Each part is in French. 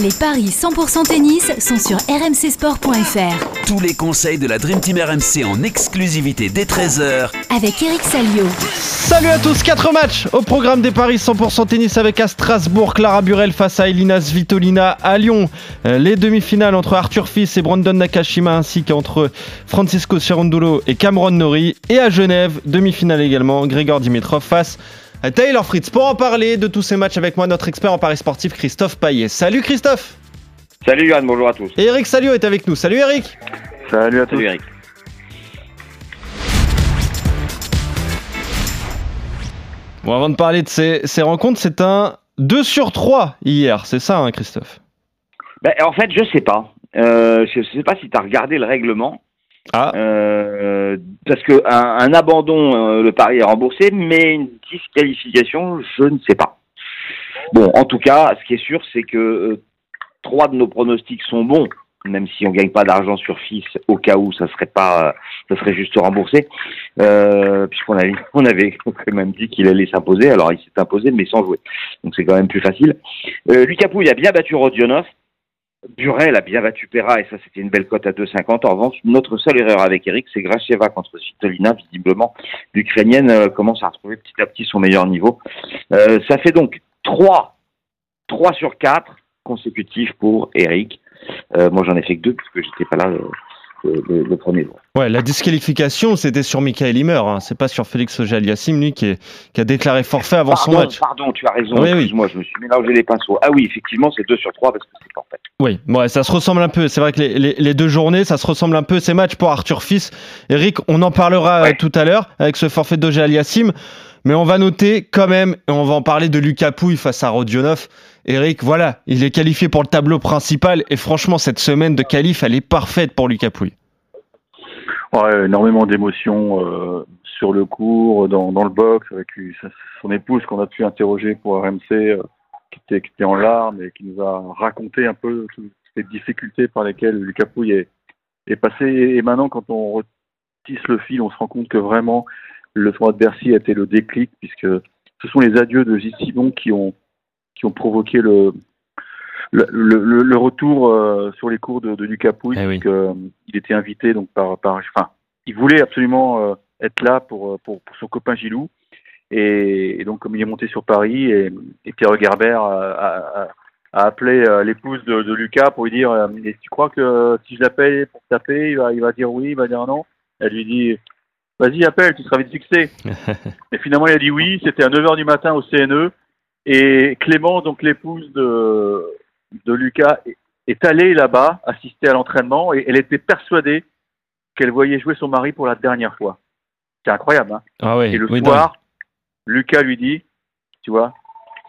Les paris 100% tennis sont sur rmcsport.fr. Tous les conseils de la Dream Team RMC en exclusivité dès 13h Avec Eric Salio. Salut à tous, 4 matchs au programme des paris 100% tennis avec à Strasbourg, Clara Burel face à Elina Svitolina à Lyon. Euh, Les demi-finales entre Arthur Fils et Brandon Nakashima ainsi qu'entre Francisco Cerundolo et Cameron Nori. Et à Genève, demi-finale également, Grégor Dimitrov face à Taylor Fritz. Pour en parler de tous ces matchs avec moi, notre expert en paris sportif Christophe Paillet. Salut Christophe Salut Yann, bonjour à tous. Et Eric Salio est avec nous. Salut Eric Salut à tous. Salut Eric. Bon, avant de parler de ces, ces rencontres, c'est un 2 sur 3 hier, c'est ça hein, Christophe? Ben, en fait, je sais pas. Euh, je sais pas si tu as regardé le règlement. Ah. Euh, parce que un, abandon, euh, le pari est remboursé, mais une disqualification, je ne sais pas. Bon, en tout cas, ce qui est sûr, c'est que euh, trois de nos pronostics sont bons, même si on gagne pas d'argent sur fils, au cas où ça serait pas, ça serait juste remboursé, puisqu'on avait, on avait quand même dit qu'il allait s'imposer. Alors il s'est imposé, mais sans jouer, donc c'est quand même plus facile. Euh, Lucas Pouille a bien battu Rodionov. Burel a bien battu Pera et ça c'était une belle cote à 2,50. En revanche, notre seule erreur avec Eric, c'est Gracheva contre Svitolina. Visiblement, l'Ukrainienne euh, commence à retrouver petit à petit son meilleur niveau. Euh, ça fait donc 3, 3 sur 4 consécutifs pour Eric. Euh, moi j'en ai fait que deux puisque j'étais pas là le, premier jour. Ouais, la disqualification, c'était sur Michael Himmer, hein. c'est pas sur Félix Auger-Aliassime, lui, qui, est- qui a déclaré forfait avant son match. pardon, tu as raison. Oui, oui. Excuse-moi, je me suis mélangé les pinceaux. Ah oui, effectivement, c'est 2 sur 3 parce que c'est pas en fait. Oui, ouais, ça se ressemble un peu. C'est vrai que les, les- les deux journées, ça se ressemble un peu. Ces matchs pour Arthur Fils. Eric, on en parlera Ouais. euh, tout à l'heure avec ce forfait d'Auger Aliassim. Mais on va noter quand même, et on va en parler de Lucas Pouille face à Rodionov. Eric, voilà, il est qualifié pour le tableau principal. Et franchement, cette semaine de qualif, elle est parfaite pour Lucas Pouille. Énormément d'émotions euh, sur le cours, dans, le box, avec son épouse qu'on a pu interroger pour RMC, euh, qui, était, qui était en larmes et qui nous a raconté un peu toutes les difficultés par lesquelles Lucas Pouille est, est passé. Et maintenant, quand on retisse le fil, on se rend compte que vraiment le tournoi de Bercy a été le déclic, puisque ce sont les adieux de Gilles Simon qui ont, qui ont provoqué le, le, le, le- le retour euh, sur les cours de, de Lucas Pouille, Eh oui. euh, il était invité donc par, par enfin, il voulait absolument euh, être là pour, pour, pour son copain Gilou. Et, et donc, comme il est monté sur Paris, et, et Pierre Gerber a, a- a- a appelé l'épouse de, de Lucas pour lui dire euh, Et Tu crois que si je l'appelle pour taper, il va, il va dire oui, il va dire non? Elle lui dit Vas-y, appelle, tu seras vite fixé. et finalement, il a dit oui. C'était à 9h du matin au CNE. Et Clément, donc l'épouse de, de Lucas, est- allée là-bas assister à l'entraînement et elle était persuadée qu'elle voyait jouer son mari pour la dernière fois. C'est incroyable, hein Ah ouais. Et le oui, soir, Lucas lui dit, tu vois,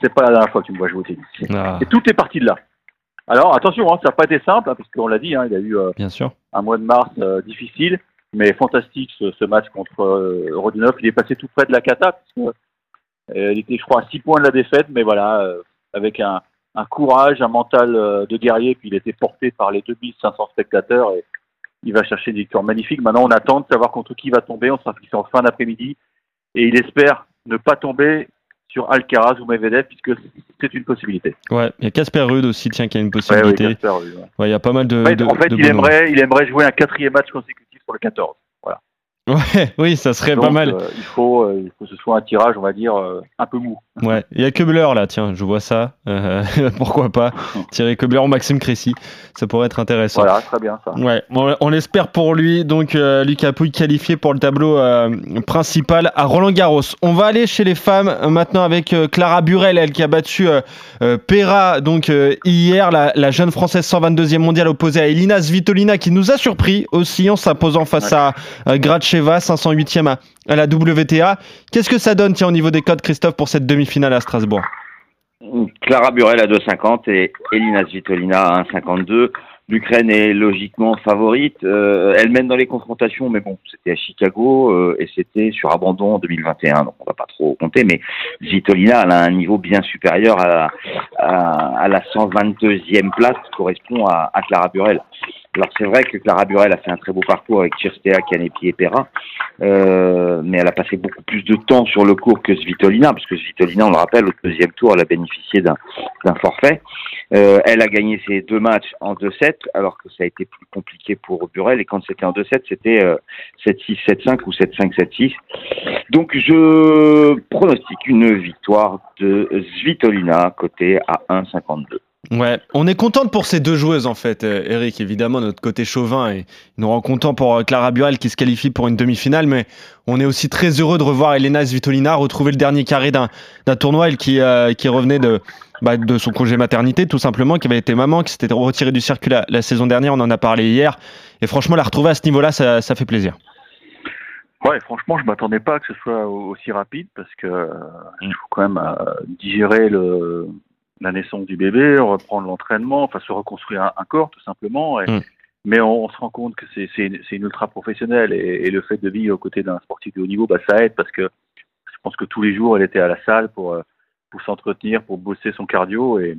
c'est pas la dernière fois que tu me vois jouer au tennis. Ah, Et tout est parti de là. Alors attention, hein, ça n'a pas été simple, hein, parce qu'on l'a dit, hein, il a eu euh, bien sûr. un mois de mars euh, difficile, mais fantastique ce, ce match contre euh, Rodionov. Il est passé tout près de la cata, parce que, euh, il était, je crois, à 6 points de la défaite, mais voilà, euh, avec un, un courage, un mental euh, de guerrier, puis il était porté par les 2500 spectateurs, et il va chercher une victoire magnifique. Maintenant, on attend de savoir contre qui va tomber, on sera fixé en fin d'après-midi, et il espère ne pas tomber sur Alcaraz ou Medvedev, puisque c'est une possibilité. Ouais, il y a Casper Ruud aussi, tiens, qui a une Ouais, oui, possibilité. Casper, oui, ouais. Ouais, il y a pas mal de. En fait, de- en fait, de il, beaux noms. aimerait, il aimerait jouer un quatrième match consécutif sur le 14. Ouais, oui, ça serait pas mal. euh, il, faut, euh, il faut que ce soit un tirage, on va dire, euh, un peu mou. Ouais, il y a Kubler là, tiens, je vois ça. Pourquoi pas Thierry Kubler ou Maxime Crécy, ça pourrait être intéressant. Voilà, très bien ça. Ouais, on, on l'espère pour lui. Donc, Lucas Pouille qualifié pour le tableau principal à Roland Garros. On va aller chez les femmes maintenant avec Clara Burel, elle qui a battu Pera donc hier, la, la jeune française 122e mondiale opposée à Elina Svitolina qui nous a surpris aussi en s'imposant face à euh, Gracheva, 508e à, la WTA. Qu'est-ce que ça donne tiens au niveau des codes, Christophe, pour cette demi-finale à Strasbourg Clara Burel à 2,50 et Elina Svitolina à 1,52. L'Ukraine est logiquement favorite. Euh, elle mène dans les confrontations, mais bon, c'était à Chicago euh, et c'était sur abandon en 2021, donc on va pas trop compter. Mais Svitolina, elle a un niveau bien supérieur à la 122e place qui correspond à, à Clara Burel. Alors c'est vrai que Clara Burel a fait un très beau parcours avec Chirstea, Canepi et Perra, euh, mais elle a passé beaucoup plus de temps sur le cours que Svitolina, parce que Svitolina, on le rappelle, au deuxième tour, elle a bénéficié d'un forfait. Euh, elle a gagné ses deux matchs en 2-7, alors que ça a été plus compliqué pour Burel, et quand c'était en 2-7, c'était euh, 7-6, 7-5 ou 7-5, 7-6. Donc je pronostique une victoire de Svitolina, côté à 1,52. Ouais, on est content pour ces deux joueuses en fait, euh, Eric. Évidemment, notre côté chauvin et nous rend content pour euh, Clara Burel qui se qualifie pour une demi-finale, mais on est aussi très heureux de revoir Elena Svitolina retrouver le dernier carré d'un tournoi, elle qui, euh, qui revenait de, bah, de son congé maternité tout simplement, qui avait été maman, qui s'était retirée du circuit la, la saison dernière, on en a parlé hier, et franchement la retrouver à ce niveau-là, ça, ça fait plaisir. Ouais, franchement, je m'attendais pas que ce soit au- aussi rapide parce que euh, il faut quand même euh, digérer le, la naissance du bébé, reprendre l'entraînement, enfin se reconstruire un, un corps tout simplement. Et- Mm. Mais on, on se rend compte que c'est une, ultra professionnelle et, et le fait de vivre aux côtés d'un sportif de haut niveau, bah, ça aide parce que je pense que tous les jours elle était à la salle pour euh, pour s'entretenir, pour bosser son cardio et,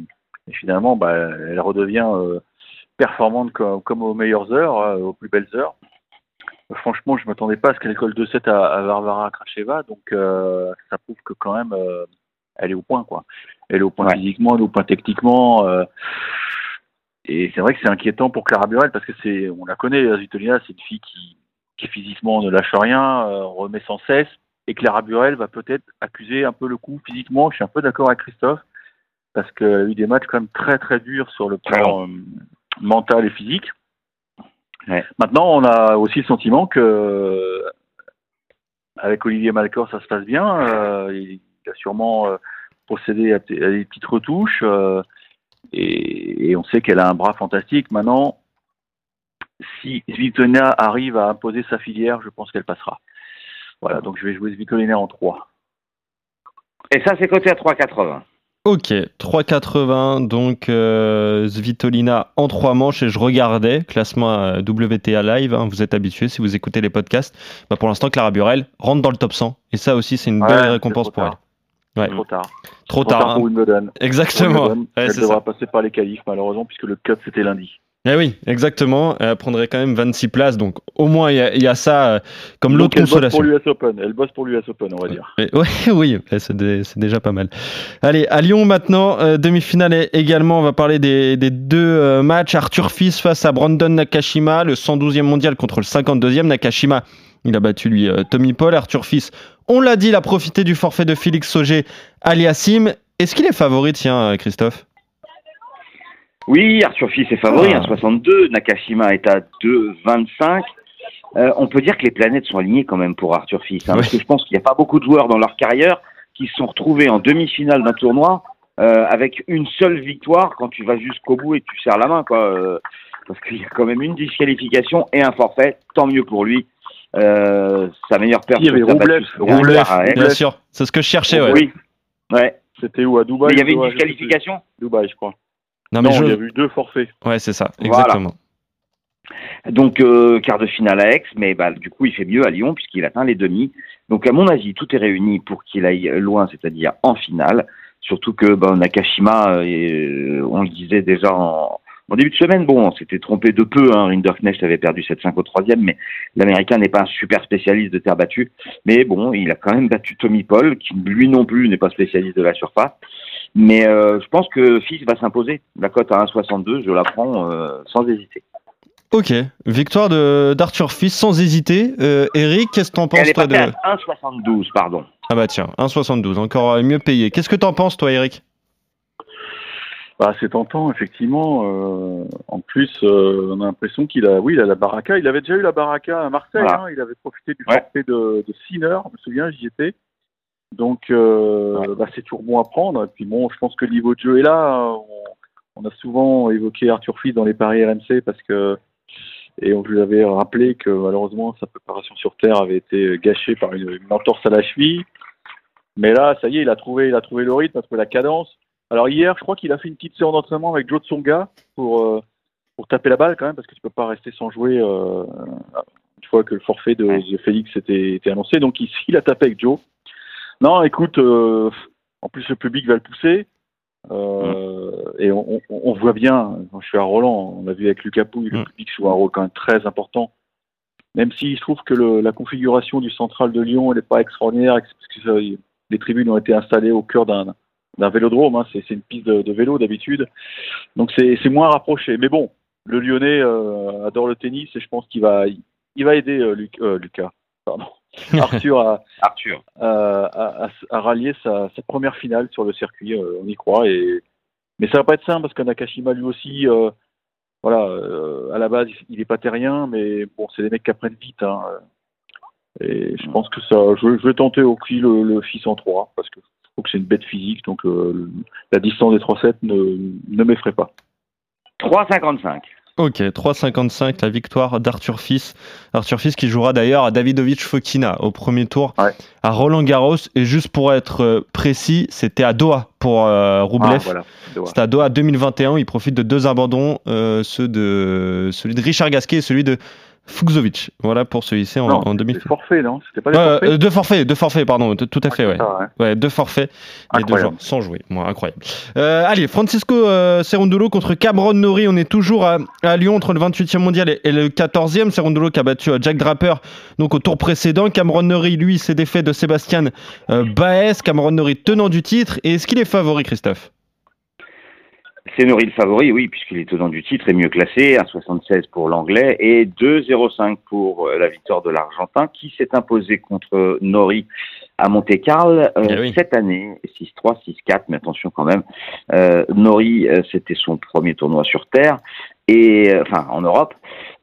et finalement, bah, elle redevient euh, performante comme, comme aux meilleures heures, euh, aux plus belles heures. Franchement, je m'attendais pas à ce qu'elle colle 2-7 à, à Varvara Kracheva, donc euh, ça prouve que quand même elle est au point quoi. Elle est au point Ouais. physiquement, elle est au point techniquement. euh, et c'est vrai que c'est inquiétant pour Clara Burel parce que c'est, on la connaît, Zvitolina, c'est une fille qui, qui physiquement ne lâche rien, euh, remet sans cesse. Et Clara Burel va peut-être accuser un peu le coup physiquement. Je suis un peu d'accord avec Christophe parce qu'elle a eu des matchs quand même très très durs sur le plan euh, mental et physique. Ouais. Maintenant, on a aussi le sentiment que avec Olivier Malcor, ça se passe bien. Euh, il a sûrement euh, procédé à, à des petites retouches. euh, et, et on sait qu'elle a un bras fantastique. Maintenant, si Svitolina arrive à imposer sa filière, je pense qu'elle passera. Voilà, donc je vais jouer Svitolina en 3. Et ça, c'est côté à 3,80. Ok, 3,80, donc euh, Svitolina en trois manches, et je regardais, classement WTA Live, hein, vous êtes habitués si vous écoutez les podcasts, bah, pour l'instant Clara Burel rentre dans le top 100, et ça aussi c'est une Ouais, belle récompense pour elle. Ouais. Trop tard. Trop Trop tard, tard hein. pour Wimbledon. exactement. Wimbledon, Ouais, elle devra ça. passer par les qualifs, malheureusement, puisque le cut c'était lundi. Eh oui, exactement, elle prendrait quand même 26 places, donc au moins il y, a- il y a ça euh, comme l'autre Donc, elle bosse consolation. pour l'US Open. Elle bosse pour l'US Open, on va dire. Mais- Ouais, oui, ouais, c'est dé- c'est déjà pas mal. Allez, à Lyon maintenant, euh, demi-finale également, on va parler des, des deux euh, matchs. Arthur Fils face à Brandon Nakashima, le 112e mondial contre le 52e. Nakashima, il a battu lui euh, Tommy Paul. Arthur Fils, on l'a dit, il a profité du forfait de Félix Auger aliassim. Est-ce qu'il est favori, tiens, euh, Christophe? Oui, Arthur Fils est favori, Ah. 1,62. Nakashima est à 2,25. Euh, on peut dire que les planètes sont alignées quand même pour Arthur Fils. hein. Parce que je pense qu'il n'y a pas beaucoup de joueurs dans leur carrière qui se sont retrouvés en demi-finale d'un tournoi euh, avec une seule victoire quand tu vas jusqu'au bout et tu serres la main. Quoi, euh, parce qu'il y a quand même une disqualification et un forfait. Tant mieux pour lui. Euh, sa meilleure perte. Il y avait Roublev, Roublev, Aix. Bien sûr, c'est ce que je cherchais, ouais. Oui. Ouais. C'était où à Dubaï Mais il y avait une disqualification. Dubaï, je crois. Non, mais Non, je- il y a eu deux forfaits. Ouais, c'est ça, Voilà. exactement. Donc euh, quart de finale à Aix, mais bah, du coup il fait mieux à Lyon puisqu'il atteint les demi. Donc à mon avis tout est réuni pour qu'il aille loin, c'est-à-dire en finale. Surtout que bah, Nakashima, euh, on le disait déjà en, en début de semaine, bon, on s'était trompé de peu. Hein, Rinderknecht avait perdu 7-5 au troisième, mais l'Américain n'est pas un super spécialiste de terre battue. Mais bon, il a quand même battu Tommy Paul, qui lui non plus n'est pas spécialiste de la surface. Mais euh, je pense que Fils va s'imposer. La cote à 1,62, je la prends euh, sans hésiter. Ok, victoire de- d'Arthur Fils sans hésiter. Euh, Eric, qu'est-ce que t'en Elle penses est toi de... à 1,72, pardon. Ah bah tiens, 1,72, encore mieux payé. Qu'est-ce que t'en penses toi Eric? Bah, c'est tentant, effectivement. Euh, en plus, euh, on a l'impression qu'il a, oui, il a la baraka. Il avait déjà eu la baraka à Marseille. Voilà. hein. il avait profité du Ouais. forfait de, de Sinner, je me souviens, j'y étais. Donc, euh, bah, c'est toujours bon à prendre. Et puis bon, je pense que le niveau de jeu est là. On, on a souvent évoqué Arthur Fils dans les paris RMC parce que et on vous avait rappelé que malheureusement sa préparation sur terre avait été gâchée par une, une entorse à la cheville. Mais là, ça y est, il a trouvé, il a trouvé le rythme, il a trouvé la cadence. Alors hier, je crois qu'il a fait une petite séance d'entraînement avec Joe Tsonga pour euh, pour taper la balle quand même parce que tu peux pas rester sans jouer euh, une fois que le forfait de, de Félix était, était annoncé. Donc ici, il a tapé avec Joe. Non, écoute, euh, en plus le public va le pousser. Et on, on- on voit bien, quand je suis à Roland, on a vu avec Lucas Pouille, le Mm. public joue un rôle quand même très important. Même si je trouve que le- la configuration du central de Lyon, elle n'est pas extraordinaire, parce que ça, les tribunes ont été installées au cœur d'un d'un vélodrome, hein, c'est c'est une piste de, de vélo d'habitude, donc c'est c'est moins rapproché. Mais bon, le Lyonnais euh, adore le tennis et je pense qu'il va, il va aider euh, Luc- euh, Lucas, pardon, Arthur à, Arthur. à, à- rallier sa, sa première finale sur le circuit, euh, on y croit. Et... Mais ça va pas être simple parce que Nakashima lui aussi, euh, voilà, euh, à la base il n'est pas terrien, mais bon, c'est des mecs qui apprennent vite. Hein, et je pense que ça, je, je vais tenter au prix le, le fils en 3 parce que je trouve que c'est une bête physique, donc euh, la distance des 3-7 ne, ne m'effraie pas. 3,55. Ok, 3,55 la victoire d'Arthur Fils. Arthur Fils qui jouera d'ailleurs à Davidovic Fokina au premier tour Ouais. à Roland Garros. Et juste pour être euh, précis, c'était à Doha pour euh, Roublev. Ah, voilà. Doha. C'était à Doha 2021. Il profite de deux abandons, euh, ceux de celui de Richard Gasquet et celui de Fuxovic. Voilà pour se hisser en, en demi-finale. forfait, non C'était pas des Euh, forfaits euh, deux forfaits, deux forfaits, pardon, tout à fait, ouais. Ouais. Ouais, deux forfaits, les deux joueurs sans jouer, moi, incroyable. Euh, allez, Francisco euh, Cerundolo contre Cameron Nori, on est toujours à, à Lyon entre le 28e mondial et, et le 14e. Cerundolo qui a battu Jack Draper donc au tour précédent. Cameron Nori, lui, s'est défait de Sébastien Baez. Cameron Nori tenant du titre. Et est-ce qu'il est favori, Christophe? C'est Nori le favori, oui, puisqu'il est tenant du titre et mieux classé, 1,76 pour l'anglais et 2,05 pour euh, la victoire de l'Argentin, qui s'est imposé contre Nori à Monte-Carlo euh, Eh oui. cette année, 6-3, 6-4, mais attention quand même, euh, Nori, euh, c'était son premier tournoi sur Terre, et enfin en Europe,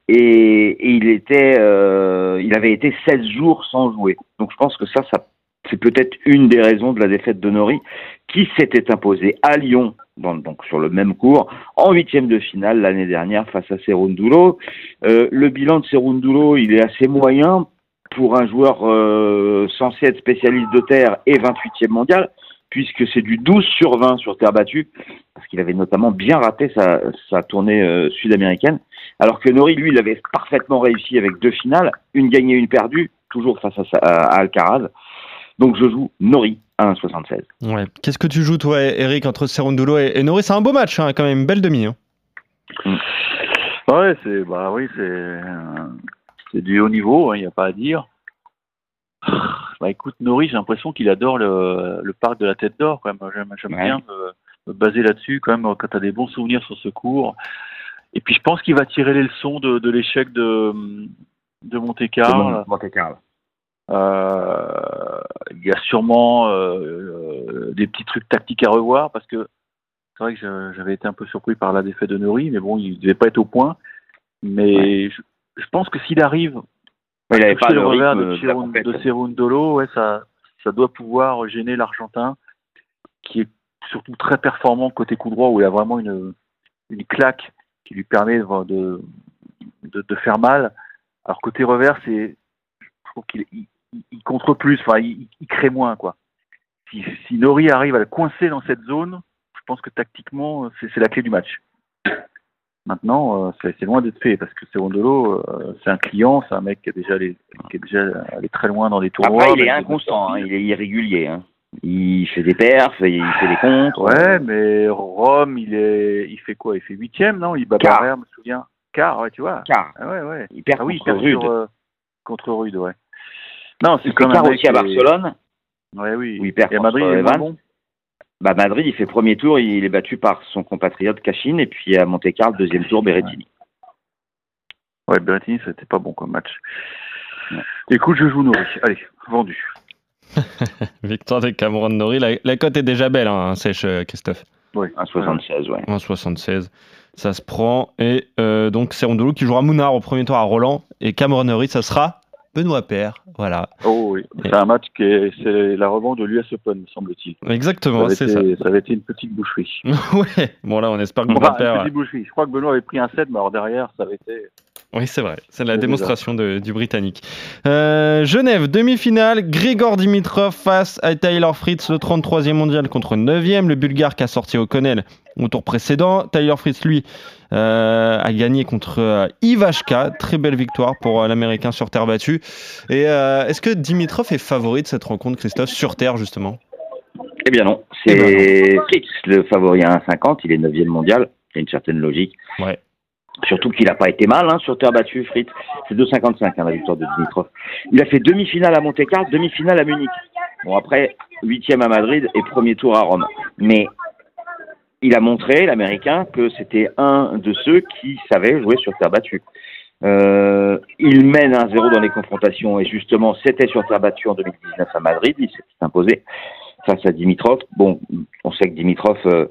et, et il était, il avait été 16 jours sans jouer. Donc je pense que ça, ça c'est peut-être une des raisons de la défaite de Nori, qui s'était imposé à Lyon, donc sur le même cours, en huitième de finale l'année dernière face à Serundulo. Euh, le bilan de Serundulo, il est assez moyen pour un joueur euh, censé être spécialiste de terre et 28e mondial, puisque c'est du 12 sur 20 sur terre battue, parce qu'il avait notamment bien raté sa, sa tournée euh, sud-américaine, alors que Nori, lui, il avait parfaitement réussi avec deux finales, une gagnée, une perdue, toujours face à, à Alcaraz. Donc je joue Nori à 1,76. Ouais. Qu'est-ce que tu joues, toi, Eric, entre Cerundolo et, et Nori? C'est un beau match, hein, quand même, une belle demi. hein. Ouais, c'est bah oui, c'est euh, c'est du haut niveau, il n'y a pas à dire. Bah écoute, Nori, j'ai l'impression qu'il adore le, le parc de la Tête d'Or quand même. J'aime Ouais. bien me, me baser là-dessus quand même quand tu as des bons souvenirs sur ce cours. Et puis je pense qu'il va tirer les leçons de, de l'échec de, de Monte-Carlo. Monte-Carlo. Euh, il y a sûrement euh, euh, des petits trucs tactiques à revoir parce que c'est vrai que j'avais été un peu surpris par la défaite de Nori, mais bon, il ne devait pas être au point. Mais je, je pense que s'il arrive Ouais, il toucher pas le le revers de, Cerundolo, ouais, ça, ça doit pouvoir gêner l'Argentin, qui est surtout très performant côté coup droit, où il a vraiment une, une claque qui lui permet de, de, de faire mal. Alors côté revers, c'est, je trouve qu'il il, contre plus, enfin, il, il crée moins, quoi. Si, si Nori arrive à le coincer dans cette zone, je pense que tactiquement, c'est c'est la clé du match. Maintenant, euh, c'est c'est loin d'être fait parce que Cerundolo, euh, c'est un client, c'est un mec qui est déjà allé, qui est déjà allé très loin dans des tournois. Après, il est inconstant, hein, il est irrégulier. Hein. Il fait des perfs, il fait des contres. Ouais, mais Rome, il est, il fait quoi? Il fait huitième, non? Il bat Quart. Barrère, je me souviens. Ouais, tu vois. Car Ah ouais, ouais. il perd Ah oui, il contre perd Rude. sur, euh, contre Rude, ouais. Non, c'est comme mec aussi à Barcelone. Ouais, oui. où il perd Et à Madrid, contre il est moins bon. Bah, Madrid, il fait premier tour, il est battu par son compatriote Cachine, et puis à Monte-Carlo, deuxième tour, Berrettini. Ouais, Berrettini, c'était pas bon comme match. Ouais. Écoute, je joue Nori. Allez, vendu. Victoire de Cameron Nori. La, la cote est déjà belle, hein, sèche, euh, Christophe. Oui. 1,76, ouais. 1,76. Ça se prend. Et euh, donc, Cerundolo qui jouera Mounard au premier tour à Roland. Et Cameron Nori, ça sera Benoît Père. Voilà. Oh oui. C'est un match qui est, c'est la revanche de l'US Open, me semble-t-il. Exactement, c'est ça. ça avait été une petite boucherie. ouais. Bon, là, on espère que Benoît une Père. petite boucherie. Je crois que Benoît avait pris un set, mais alors derrière, ça avait été. Oui, c'est vrai. C'est la démonstration de- du Britannique. Euh, Genève, demi-finale. Grigor Dimitrov face à Tyler Fritz, le 33e mondial contre 9e. Le Bulgare qui a sorti O'Connell au tour précédent. Tyler Fritz, lui, euh, a gagné contre euh, Ivashka. Très belle victoire pour euh, l'Américain sur terre battue. Et est-ce que Dimitrov est favori de cette rencontre, Christophe, sur terre, justement? Eh bien non, c'est Fritz, le favori à 1,50, il est 9e mondial, il y a une certaine logique. Ouais. Surtout qu'il n'a pas été mal hein, sur terre battue, Fritz. C'est 2,55 hein, la victoire de Dimitrov. Il a fait demi-finale à Monte-Carlo, demi-finale à Munich. Bon après, huitième à Madrid et premier tour à Rome. Mais il a montré, l'Américain, que c'était un de ceux qui savait jouer sur terre battue. Euh, il mène 1-0 dans les confrontations et justement c'était sur terre battue en 2019 à Madrid, il s'est imposé face à Dimitrov. Bon, on sait que Dimitrov euh,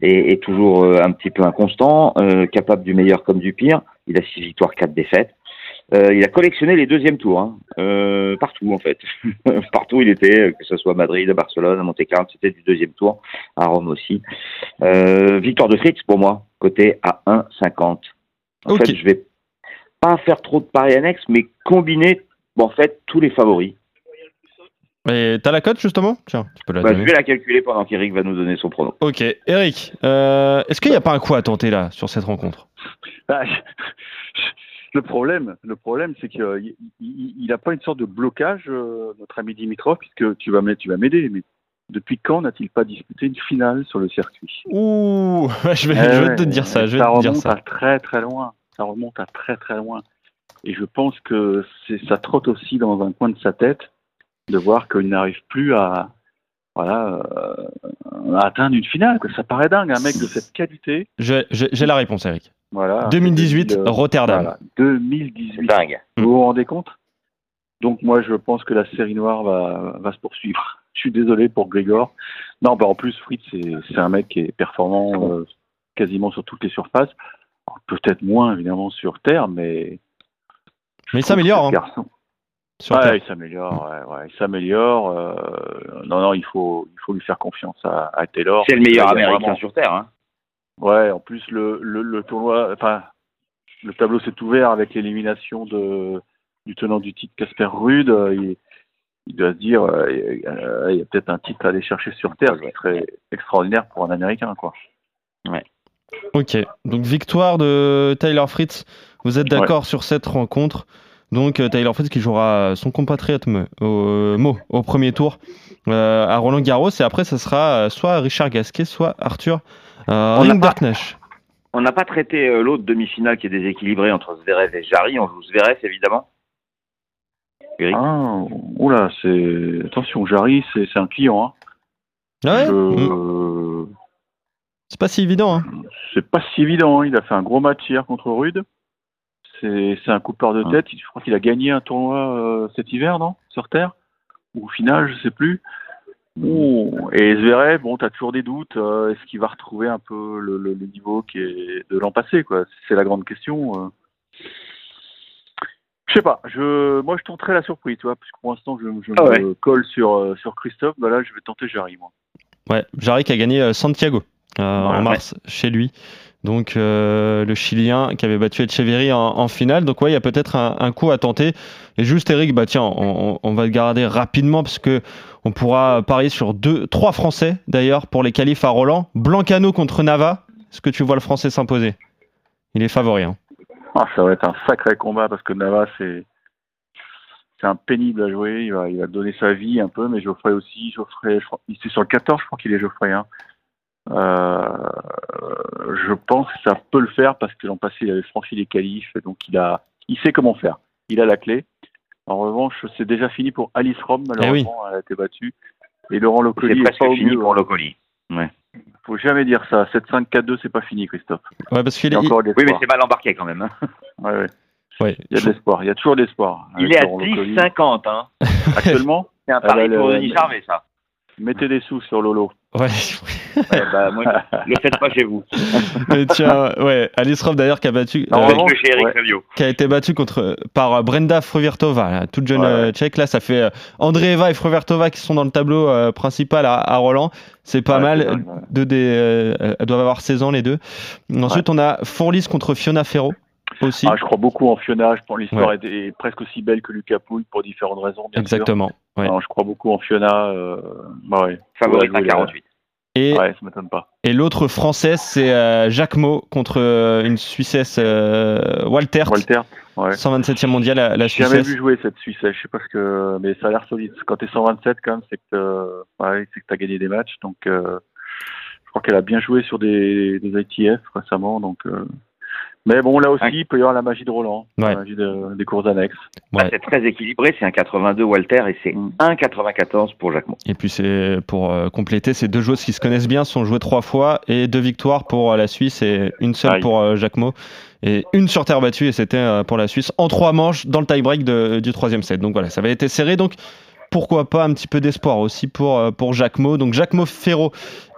est, est, toujours euh, un petit peu inconstant, euh, capable du meilleur comme du pire. Il a six victoires, quatre défaites. Euh, il a collectionné les deuxièmes tours, hein. partout en fait. partout il était, que ce soit à Madrid, à Barcelone, à Monte-Carlo, c'était du deuxième tour, à Rome aussi. victoire de Fritz pour moi, côté à 1,50. En fait, je vais pas faire trop de paris annexes, mais combiner en fait tous les favoris. Et t'as la cote justement? Tiens, tu peux la Bah, je donner. vais la calculer pendant qu'Eric va nous donner son pronom. Ok, Eric, euh, est-ce qu'il n'y a pas un coup à tenter là sur cette rencontre? Bah, le problème, le problème, c'est qu'il n'a pas une sorte de blocage, euh, notre ami Dimitrov, puisque tu vas m'aider, tu vas m'aider. Mais depuis quand n'a-t-il pas disputé une finale sur le circuit? Ouh, je vais, Eh je vais ouais, te dire ça, je vais ça te dire remonte ça. à très très loin. Ça remonte à très très loin. Et je pense que ça trotte aussi dans un coin de sa tête de voir qu'il n'arrive plus à, voilà, euh, à atteindre une finale. Ça paraît dingue, un mec de cette qualité. J'ai la réponse, Eric. Voilà. 2018, Euh, Rotterdam. voilà, 2018. Dingue. Vous vous rendez compte? Donc moi, je pense que la série noire va, va se poursuivre. Je suis désolé pour Grégor. Non, bah en plus, Fritz, c'est c'est un mec qui est performant euh, quasiment sur toutes les surfaces. Peut-être moins, évidemment, sur Terre, mais... Mais il s'améliore, hein, garçon, sur ouais, Terre. il s'améliore, ouais, ouais, il s'améliore. euh, non, non, il faut, il faut lui faire confiance à, à Taylor. C'est le meilleur américain vraiment- sur Terre. Hein. Ouais, en plus le, le, le tournoi, enfin le tableau s'est ouvert avec l'élimination de du tenant du titre Casper Rude. Euh, Il, il doit se dire, euh, il y a peut-être un titre à aller chercher sur terre, qui serait extraordinaire pour un Américain, quoi. Ok, donc victoire de Tyler Fritz. Vous êtes d'accord sur cette rencontre donc euh, Tyler Fritz qui jouera son compatriote Mo au, Mo, au premier tour euh, à Roland Garros et après ce sera euh, soit Richard Gasquet soit Arthur euh, On. On n'a pas traité euh, l'autre demi-finale qui est déséquilibrée entre Zverev et Jarry. On joue Zverev, évidemment. Eric? Ah, oula, c'est attention, Jarry, c'est un client. Hein. Ouais, Je- mm, c'est pas si évident. Hein. C'est pas si évident. hein. Il a fait un gros match hier contre Rude. C'est un coupeur de tête. Je crois qu'il a gagné un tournoi euh, cet hiver, non? Sur Terre? Ou au final, je sais plus. Et Zverev, bon, t'as toujours des doutes. euh, Est-ce qu'il va retrouver un peu le, le- le niveau qui est de l'an passé, quoi? C'est la grande question. euh. Je sais pas. Je, moi, je tenterai la surprise, tu vois, parce que pour l'instant, je, je Ah me colle sur euh, sur Christophe. Bah là, je vais tenter Jarry, moi. Ouais, Jarry qui a gagné euh, Santiago euh, en Ouais. mars chez lui. Donc euh, le Chilien qui avait battu Echeverry en, en finale. Donc ouais, il y a peut-être un, un coup à tenter. Et juste Eric, bah tiens, on, va le garder rapidement parce que on pourra parier sur deux, trois Français d'ailleurs pour les qualifs à Roland. Blancano contre Nava. Est-ce que tu vois le Français s'imposer? Il est favori. hein. Ah, ça va être un sacré combat parce que Nava, c'est c'est un pénible à jouer. Il va, il va donner sa vie un peu, mais Geoffrey aussi. Geoffrey, je crois, il c'est sur le 14, je crois qu'il est Geoffrey. Hein. Euh, je pense que ça peut le faire parce que l'an passé, il avait franchi les qualifs, donc il a, il sait comment faire. Il a la clé. En revanche, c'est déjà fini pour Alice Rom, malheureusement, elle a été battue. Et Laurent C'est Locoli est presque fini pour. Locoli. Ouais. Faut jamais dire ça. 7-5-4-2, c'est pas fini, Christophe. Ouais, parce qu'il est, a encore de Oui, mais c'est mal embarqué quand même. hein. Ouais, ouais. ouais. Il y a de l'espoir. Il y a toujours de l'espoir. Il est à Laurent Locoli. 10,50. Hein. Actuellement, C'est un pari pour Denis Charvet, ça. Mettez des sous sur Lolo. Ouais. Ouais, bah, moi, le faites pas chez vous. Mais tiens, ouais, Alice Rov d'ailleurs qui a battu, En euh, chez Eric ouais. Qui a été battu contre par euh, Brenda Fruvirtova, la toute jeune Ouais, euh, tchèque. Là, ça fait euh, Andreeva et Fruvirtova qui sont dans le tableau euh, principal à, à Roland. C'est pas Ouais, mal. des, euh, elles doivent avoir 16 ans les deux. Ensuite, on a Fourlis contre Fiona Ferro aussi. Ah, je crois beaucoup en Fiona. Je pense que l'histoire est, est presque aussi belle que Lucas Pouille pour différentes raisons, bien Exactement. sûr. Ouais. Je crois beaucoup en Fiona. Euh... Bah ouais. Favori Ouais, à jouer, 48. Et, Ouais, ça m'étonne pas. et l'autre française, c'est euh, Jacquemot contre euh, une Suissesse euh, Walter, ouais. 127e mondial, la, la J'ai jamais Suissesse. vu jouer cette Suisse, je sais pas ce que, mais ça a l'air solide. Quand t'es 127 quand même, c'est que t'as- ouais, c'est que t'as gagné des matchs. Donc, euh, je crois qu'elle a bien joué sur des, des ITF récemment. Donc, euh, mais bon, là aussi, il peut y avoir la magie de Roland, Ouais. la magie de- des courses annexes. Bah, Ouais. c'est très équilibré, c'est un 82 Walter et c'est un 94 pour Jacquemot. Et puis c'est pour euh, compléter, ces deux joueuses qui se connaissent bien sont jouées trois fois et deux victoires pour euh, la Suisse et une seule pour euh, Jacquemot et une sur terre battue et c'était euh, pour la Suisse en trois manches dans le tie-break du troisième set. Donc voilà, ça avait été serré. Donc pourquoi pas un petit peu d'espoir aussi pour pour Jacquemot. Donc Jacquemot, Ferro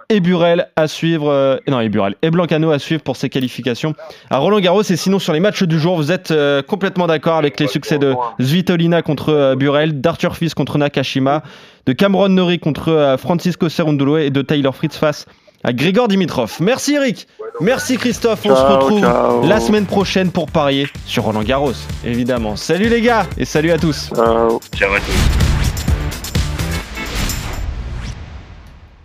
et Burel à suivre. euh, non, et Burel et Blancano à suivre pour ses qualifications à Roland Garros. Et sinon sur les matchs du jour, vous êtes euh, complètement d'accord avec les succès de Svitolina contre euh, Burel, d'Arthur Fils contre Nakashima, de Cameron Norrie contre euh, Francisco Cerundolo et de Taylor Fritz face à Grigor Dimitrov. Merci Eric, merci Christophe, on se retrouve ciao. la semaine prochaine pour parier sur Roland Garros, évidemment. Salut les gars et salut à tous. Ciao. Ciao à tous.